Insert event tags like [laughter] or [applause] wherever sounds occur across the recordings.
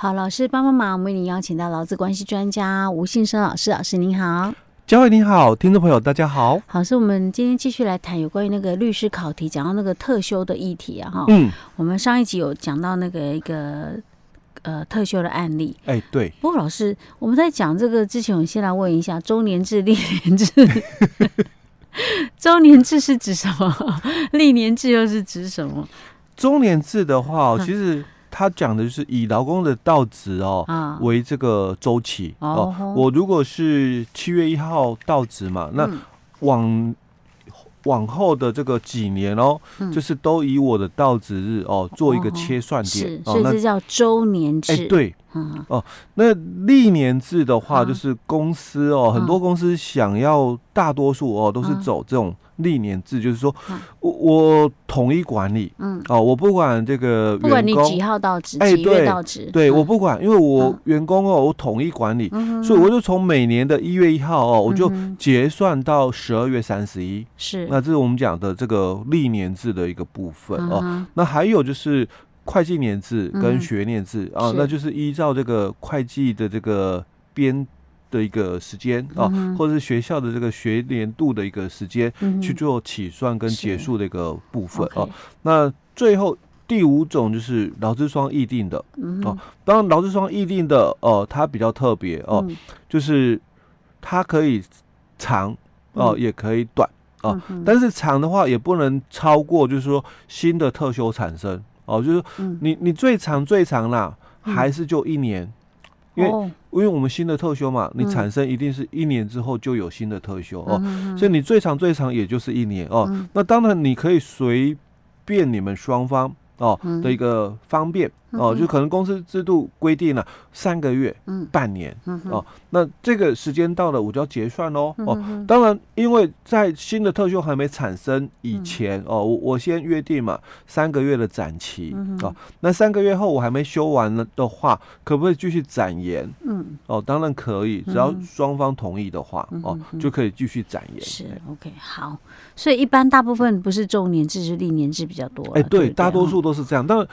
好，老师帮帮忙，我们为您邀请到劳资关系专家吴信生老师，老师您好。嘉惠你好，听众朋友大家好。好，是我们今天继续来谈有关于那个律师考题，讲到那个特修的议题啊，哈。嗯。我们上一集有讲到那个一个呃特修的案例。哎，对。不过老师，我们在讲这个之前，我先来问一下，周年制、历年制。[laughs] 周年制是指什么？历年制又是指什么？周年制的话，其实。他讲的就是以劳工的到职哦、啊、为这个周期哦，哦。我如果是七月一号到职嘛，那往、嗯、往后的这个几年哦、嗯，就是都以我的到职日哦做一个切算点，哦、所以这叫周年制。哎、欸，对。嗯哦，那历年制的话，就是公司哦、嗯，很多公司想要大多数哦都是走这种历年制，嗯、就是说我我统一管理，嗯。哦，我不管这个员工，不管你几号到职，哎、对，对、嗯、我不管，因为我员工哦，我统一管理，嗯、所以我就从每年的一月一号哦，我就结算到十二月三十一，是，那这是我们讲的这个历年制的一个部分哦、嗯。那还有就是。会计年制跟学年制、嗯、啊，那就是依照这个会计的这个编的一个时间啊、嗯，或者是学校的这个学年度的一个时间、嗯、去做起算跟结束的一个部分啊。那最后第五种就是劳资双议定的、嗯、啊，当然劳资双议定的哦、啊，它比较特别哦、啊嗯，就是它可以长哦、啊嗯，也可以短啊、嗯，但是长的话也不能超过，就是说新的特休产生。哦，就是你你最长最长啦，嗯、还是就一年，因为、哦、因为我们新的特休嘛，你产生一定是一年之后就有新的特休、嗯、哦，所以你最长最长也就是一年哦、嗯。那当然你可以随便你们双方哦的一个方便。哦，就可能公司制度规定了三个月、嗯、半年、嗯、哦，那这个时间到了，我就要结算喽。哦，当然，因为在新的特休还没产生以前，哦，我我先约定嘛，三个月的展期、嗯、哦，那三个月后我还没休完了的话，可不可以继续展延？嗯，哦，当然可以，只要双方同意的话，哦，就可以继续展延。是，OK，好。所以一般大部分不是周年制，是历年制比较多。哎、欸，对，大多数都是这样，但是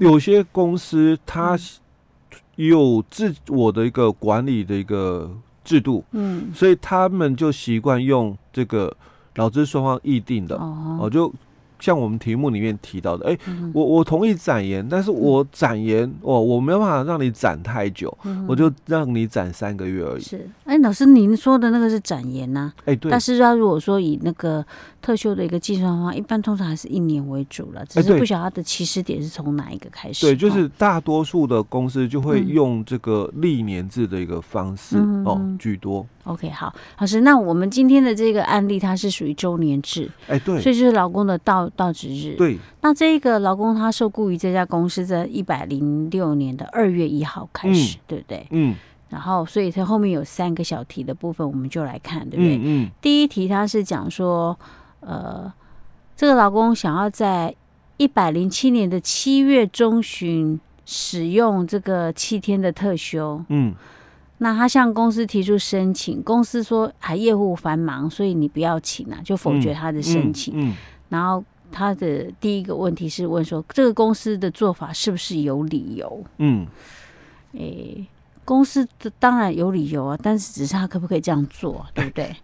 有些。公司它有自我的一个管理的一个制度，嗯，所以他们就习惯用这个劳资双方议定的，哦，就。像我们题目里面提到的，哎、我我同意展延，但是我展延，哦，我没有办法让你展太久，嗯、我就让你展三个月而已。是，哎，老师，您说的那个是展延呐？哎，对。但是他如果说以那个特休的一个计算方法，一般通常还是一年为主了，只是不晓得它的起始点是从哪一个开始。对，就是大多数的公司就会用这个历年制的一个方式、嗯、哦居多。OK，好，老师，那我们今天的这个案例，它是属于周年制，哎，对，所以就是劳工的到到职日。对，那这个劳工他受雇于这家公司在一百零六年的二月一号开始，嗯，对不对？嗯。然后，所以它后面有三个小题的部分，我们就来看，对不对？嗯。嗯，第一题他是讲说，呃，这个劳工想要在一百零七年的七月中旬使用这个七天的特休。嗯。那他向公司提出申请，公司说还业务繁忙，所以你不要请啊，就否决他的申请。嗯嗯嗯、然后他的第一个问题是问说，这个公司的做法是不是有理由？嗯，诶、欸，公司的当然有理由啊，但是只是他可不可以这样做，对不对？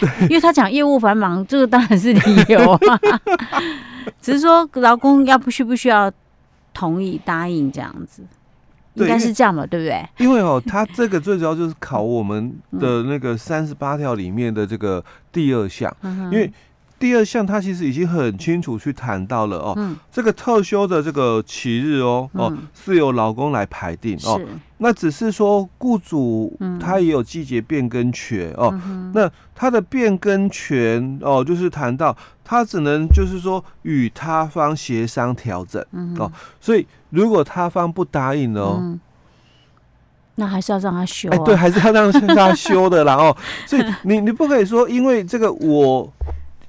对，[laughs] 因为他讲业务繁忙，这个当然是理由啊。[laughs] 只是说劳工要不需不需要同意答应这样子。应该是这样嘛，对不对？因为哦，他这个最主要就是考我们的那个三十八条里面的这个第二项，因为第二项他其实已经很清楚去谈到了哦，这个特休的这个期日哦哦是由劳工来排定哦，那只是说雇主他也有季节变更权哦，那他的变更权哦就是谈到他只能就是说与他方协商调整哦，所以。如果他方不答应呢？嗯，那还是要让他休，啊。哎，对，还是要让他休的啦。哦，所以你 [laughs] 你不可以说，因为这个我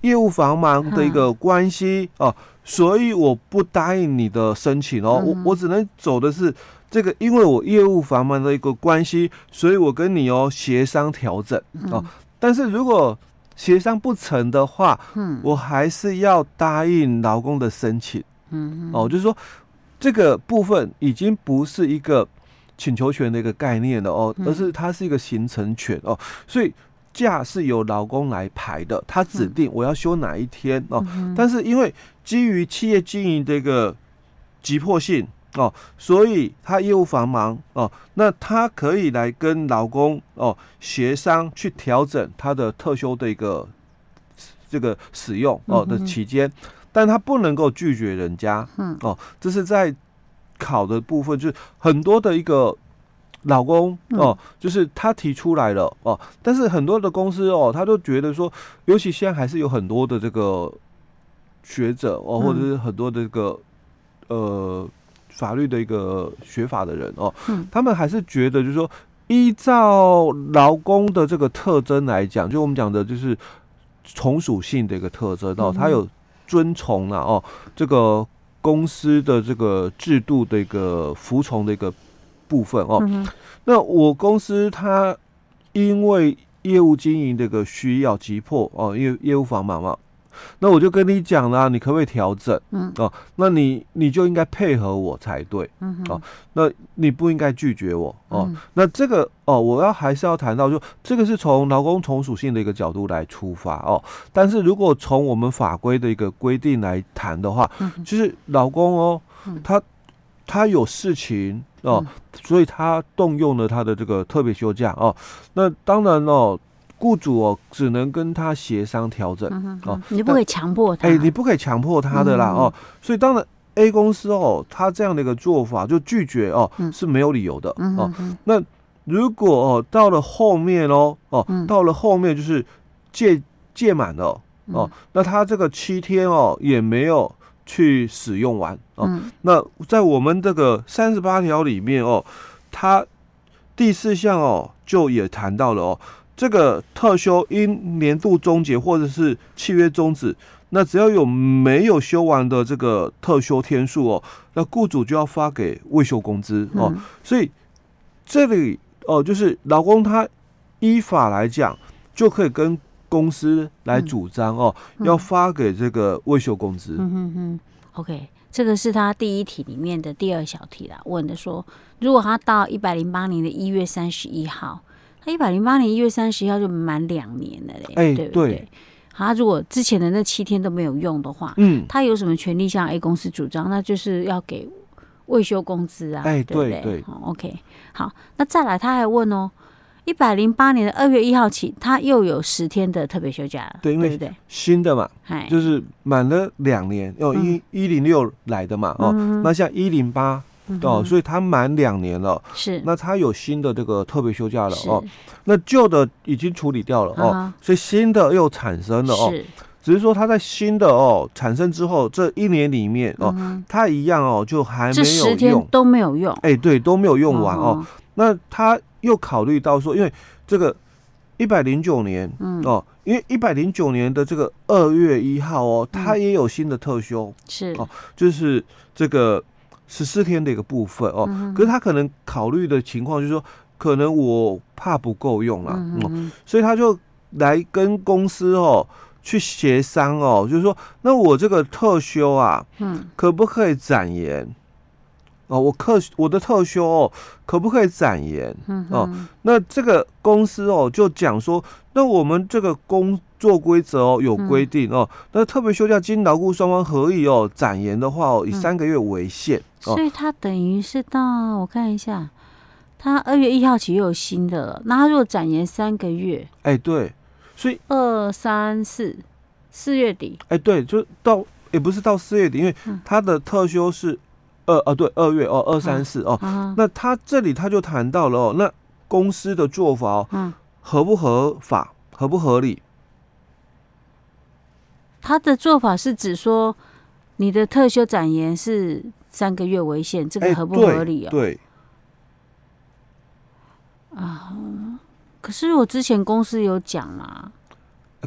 业务繁忙的一个关系哦，所以我不答应你的申请哦。我我只能走的是这个，因为我业务繁忙的一个关系，所以我跟你哦协商调整哦。但是如果协商不成的话，嗯，我还是要答应劳工的申请。嗯，哦，就是说。这个部分已经不是一个请求权的一个概念了哦，而是它是一个形成权哦，所以假是由劳工来排的，他指定我要休哪一天哦，但是因为基于企业经营的一个急迫性哦，所以他业务繁忙哦，那他可以来跟劳工哦协商去调整他的特休的一个这个使用哦的期间，但他不能够拒绝人家，哦，这是在。考的部分就是很多的一个劳工哦，就是他提出来了哦，但是很多的公司哦，他都觉得说，尤其现在还是有很多的这个学者哦，或者是很多的这个呃法律的一个学法的人哦，他们还是觉得就是说，依照劳工的这个特征来讲，就我们讲的就是从属性的一个特征哦，他有遵从了哦这个。公司的这个制度的一个服从的一个部分哦，嗯、那我公司它因为业务经营这个需要急迫哦，因为业务繁忙嘛。那我就跟你讲了，你可不可以调整？嗯哦，那你你就应该配合我才对。嗯哼哦，那你不应该拒绝我哦。嗯、那这个哦，我要还是要谈到就，就这个是从劳工从属性的一个角度来出发哦。但是如果从我们法规的一个规定来谈的话，就是劳工哦，他他有事情哦，嗯、所以他动用了他的这个特别休假哦。那当然哦。雇主哦，只能跟他协商调整哦，你不可以强迫他。哎，你不可以强迫他的啦哦。所以当然 A 公司哦，他这样的一个做法就拒绝哦，是没有理由的哦。那如果哦到了后面哦哦，到了后面就是届届满了哦，那他这个七天哦也没有去使用完哦。那在我们这个三十八条里面哦，它第四项哦就也谈到了哦。这个特休因年度终结或者是契约终止，那只要有没有休完的这个特休天数哦，那雇主就要发给未休工资哦。嗯、所以这里哦，就是劳工他依法来讲，就可以跟公司来主张哦，嗯、要发给这个未休工资。嗯哼哼，OK，这个是他第一题里面的第二小题啦，问的说，如果他到一百零八年的一月三十一号。他一百零八年一月三十一号就满两年了嘞，欸、对不对？对他如果之前的那七天都没有用的话，嗯，他有什么权利向 A 公司主张？那就是要给未休工资啊，哎，对不对？对对，OK，好，那再来他还问哦，一百零八年的二月一号起，他又有十天的特别休假了，对，因为新的嘛，对就是满了两年，哦，一一零六来的嘛，哦，嗯、那像一零八。哦，所以他满两年了，是，那他有新的这个特别休假了哦，那旧的已经处理掉了哦，所以新的又产生了哦，只是说他在新的哦产生之后这一年里面哦，他一样哦就还没有用，十天都没有用，哎，对，都没有用完哦，那他又考虑到说，因为这个一百零九年，嗯。哦，因为一百零九年的这个二月一号哦，他也有新的特休，是。哦，就是这个。十四天的一个部分哦，可是他可能考虑的情况就是说，可能我怕不够用了，嗯，嗯，所以他就来跟公司哦去协商哦，就是说，那我这个特休啊，嗯，可不可以展延？哦，我特我的特休哦，可不可以展延？哦，那这个公司哦就讲说，那我们这个工作规则哦有规定哦，嗯、那特别休假经劳雇双方合意哦展延的话哦，以三个月为限。嗯所以他等于是到我看一下，他二月一号起又有新的了。那他如果展延三个月，哎，对，所以二三四四月底，哎，对，就到也不是到四月底，因为他的特休是二哦，对，二月哦，二三四哦。那他这里他就谈到了哦，那公司的做法哦，合不合法，合不合理？他的做法是指说，你的特休展延是。三个月为限，这个合不合理哦？欸、对，对啊，可是我之前公司有讲啊，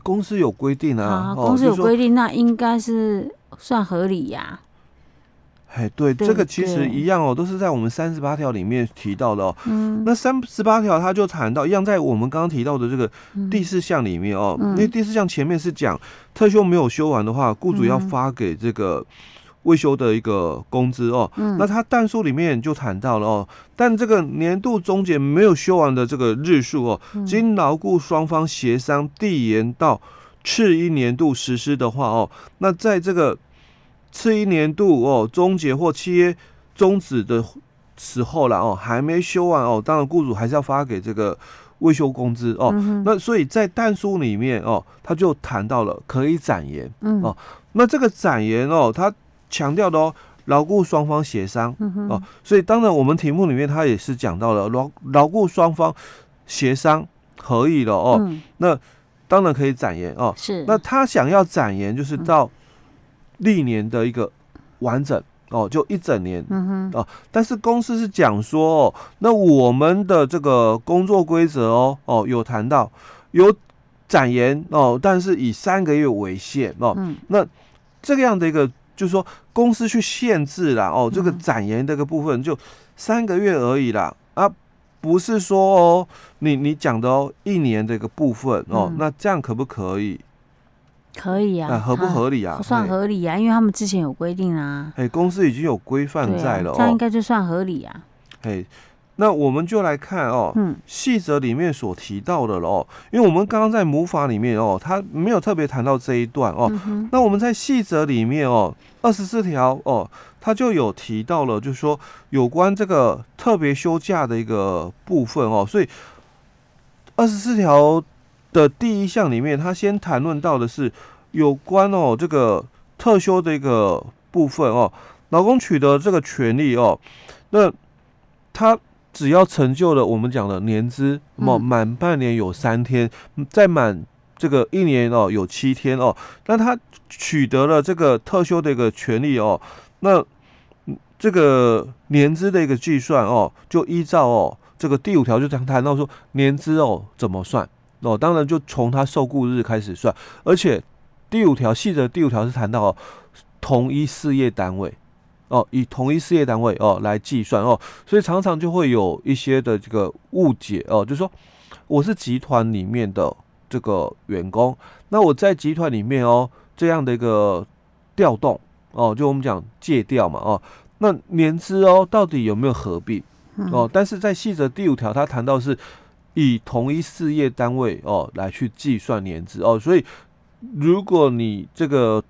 公司有规定啊，啊公司有规定，那应该是算合理呀、啊。哎，对，这个其实一样哦，都是在我们三十八条里面提到的哦。嗯，那三十八条它就谈到一样，在我们刚刚提到的这个第四项里面哦，嗯、因为第四项前面是讲特休没有休完的话，雇主要发给这个。未休的一个工资哦。嗯，那它但书里面就谈到了哦，但这个年度终结没有休完的这个日数哦，经劳雇双方协商递延到次一年度实施的话哦，那在这个次一年度哦终结或契约终止的时候了哦，还没休完哦，当然雇主还是要发给这个。未休工资哦，嗯、那所以在但书里面哦，他就谈到了可以展延、嗯、哦。那这个展延哦，他强调的哦，牢固双方协商、嗯、哦。所以当然我们题目里面他也是讲到了牢牢固双方协商可以了哦。嗯、那当然可以展延哦。是。那他想要展延，就是到历年的一个完整。哦，就一整年，嗯哼，哦，但是公司是讲说，哦，那我们的这个工作规则哦，哦，有谈到有展延哦，但是以三个月为限哦，嗯，那这个样的一个就是说公司去限制了哦，这个展延这个部分就三个月而已啦，啊，不是说哦，你你讲的哦一年这个部分哦，那这样可不可以？可以啊，合不合理啊？算合理啊，因为他们之前有规定啊。哎，公司已经有规范在了，这样应该就算合理啊。哎，那我们就来看哦，嗯，细则里面所提到的了哦，因为我们刚刚在母法里面哦，他没有特别谈到这一段哦。那我们在细则里面哦，二十四条哦，他就有提到了，就是说有关这个特别休假的一个部分哦，所以二十四条。的第一项里面，他先谈论到的是有关哦这个特休的一个部分哦，劳工取得这个权利哦，那他只要成就了我们讲的年资，满满半年有三天，再满这个一年哦有七天哦，那他取得了这个特休的一个权利哦，那这个年资的一个计算哦，就依照哦这个第五条就讲谈到说年资哦怎么算。哦，当然就从他受雇日开始算，而且第五条细则第五条是谈到哦，同一事业单位哦，以同一事业单位哦来计算哦，所以常常就会有一些的这个误解哦，就是说我是集团里面的这个员工，那我在集团里面哦这样的一个调动哦，就我们讲借调嘛哦，那年资哦到底有没有合并哦？但是在细则第五条他谈到是。以同一事业单位哦来去计算年资哦，所以如果你这个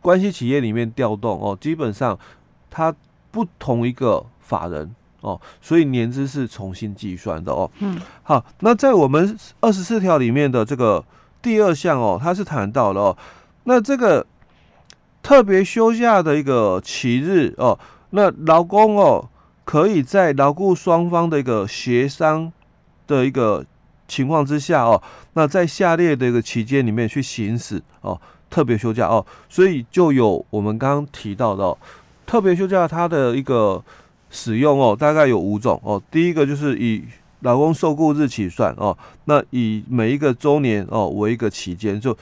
关系企业里面调动哦，基本上它不同一个法人哦，所以年资是重新计算的哦。嗯，好，那在我们二十四条里面的这个第二项哦，它是谈到了哦，那这个特别休假的一个期日哦，那劳工哦可以在劳雇双方的一个协商。的一个情况之下哦，那在下列的一个期间里面去行使哦特别休假哦，所以就有我们刚刚提到的、哦、特别休假它的一个使用哦，大概有五种哦。第一个就是以劳工受雇日起算哦，那以每一个周年哦为一个期间，就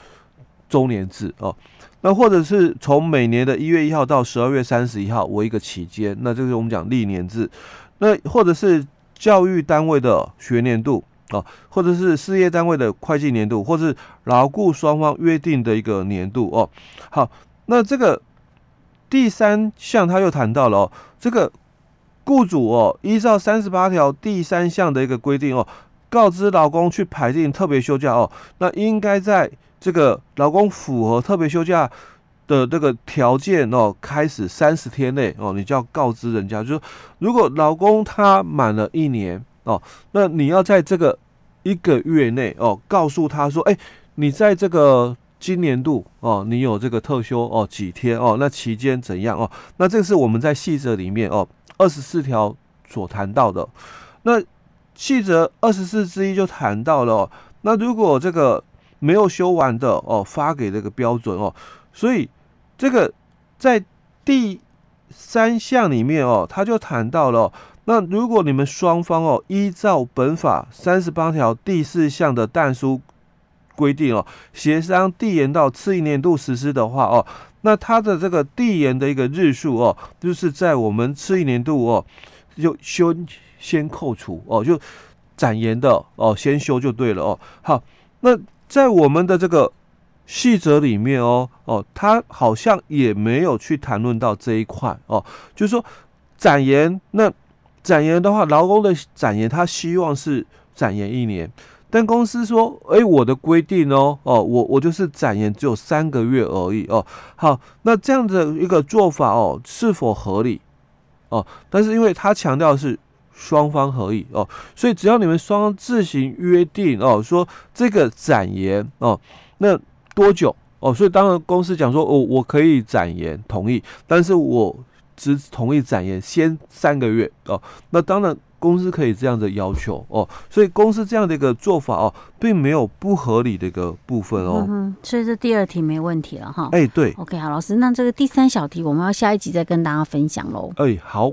周年制哦。那或者是从每年的一月一号到十二月三十一号为一个期间，那这是我们讲历年制。那或者是教育单位的学年度啊，或者是事业单位的会计年度，或是劳雇双方约定的一个年度哦。好，那这个第三项他又谈到了哦，这个雇主哦，依照三十八条第三项的一个规定哦，告知劳工去排定特别休假哦，那应该在这个劳工符合特别休假。的这个条件哦，开始三十天内哦，你就要告知人家，就是如果老公他满了一年哦，那你要在这个一个月内哦，告诉他说，哎，你在这个今年度哦，你有这个特休哦几天哦，那期间怎样哦？那这是我们在细则里面哦二十四条所谈到的。那细则二十四之一就谈到了哦，那如果这个没有休完的哦，发给这个标准哦，所以。这个在第三项里面哦，他就谈到了，那如果你们双方哦，依照本法三十八条第四项的但书规定哦，协商递延到次一年度实施的话哦，那他的这个递延的一个日数哦，就是在我们次一年度哦，就先先扣除哦，就展延的哦，先休就对了哦。好，那在我们的这个细则里面哦哦，他好像也没有去谈论到这一块哦，就是说展延，那展延的话，劳工的展延，他希望是展延一年，但公司说，哎，我的规定哦哦，我我就是展延只有三个月而已哦。好，那这样的一个做法哦，是否合理哦？但是因为他强调是双方合意哦，所以只要你们双方自行约定哦，说这个展延哦，那。多久哦？所以当然公司讲说，哦，我可以展延同意，但是我只同意展延先三个月哦。那当然公司可以这样的要求哦。所以公司这样的一个做法哦，并没有不合理的一个部分哦。嗯，所以这第二题没问题了哈。哎，对。OK，好，老师，那这个第三小题我们要下一集再跟大家分享喽。哎，好。